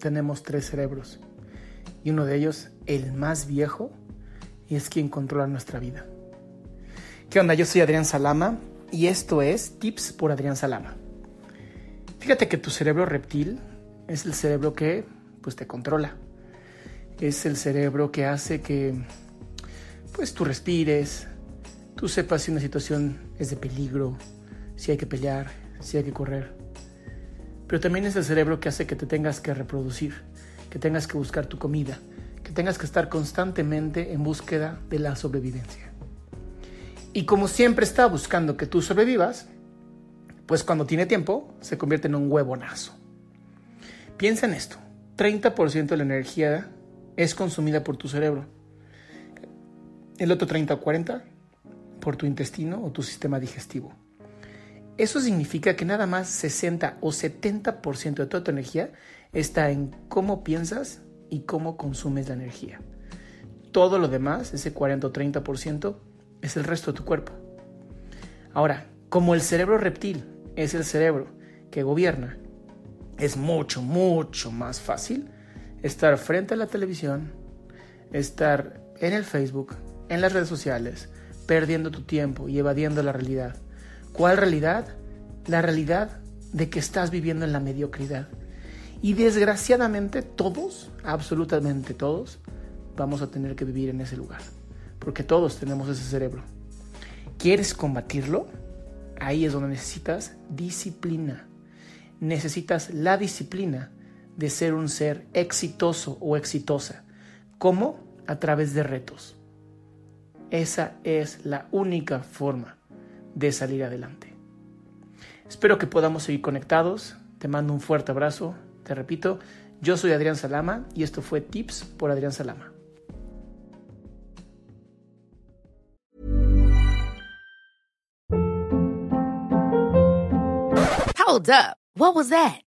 tenemos tres cerebros y uno de ellos, el más viejo, es quien controla nuestra vida. ¿Qué onda? Yo soy Adrián Salama y esto es Tips por Adrián Salama. Fíjate que tu cerebro reptil es el cerebro que pues te controla. Es el cerebro que hace que pues tú respires, tú sepas si una situación es de peligro, si hay que pelear, si hay que correr. Pero también es el cerebro que hace que te tengas que reproducir, que tengas que buscar tu comida, que tengas que estar constantemente en búsqueda de la sobrevivencia. Y como siempre está buscando que tú sobrevivas, pues cuando tiene tiempo se convierte en un huevonazo. Piensa en esto, 30% de la energía es consumida por tu cerebro, el otro 30 o 40 por tu intestino o tu sistema digestivo. Eso significa que nada más 60 o 70% de toda tu energía está en cómo piensas y cómo consumes la energía. Todo lo demás, ese 40 o 30%, es el resto de tu cuerpo. Ahora, como el cerebro reptil es el cerebro que gobierna, es mucho, mucho más fácil estar frente a la televisión, estar en el Facebook, en las redes sociales, perdiendo tu tiempo y evadiendo la realidad. ¿Cuál realidad? La realidad de que estás viviendo en la mediocridad. Y desgraciadamente todos, absolutamente todos, vamos a tener que vivir en ese lugar. Porque todos tenemos ese cerebro. ¿Quieres combatirlo? Ahí es donde necesitas disciplina. Necesitas la disciplina de ser un ser exitoso o exitosa. ¿Cómo? A través de retos. Esa es la única forma de salir adelante. Espero que podamos seguir conectados. Te mando un fuerte abrazo. Te repito, yo soy Adrián Salama y esto fue Tips por Adrián Salama. Hold up. What was that?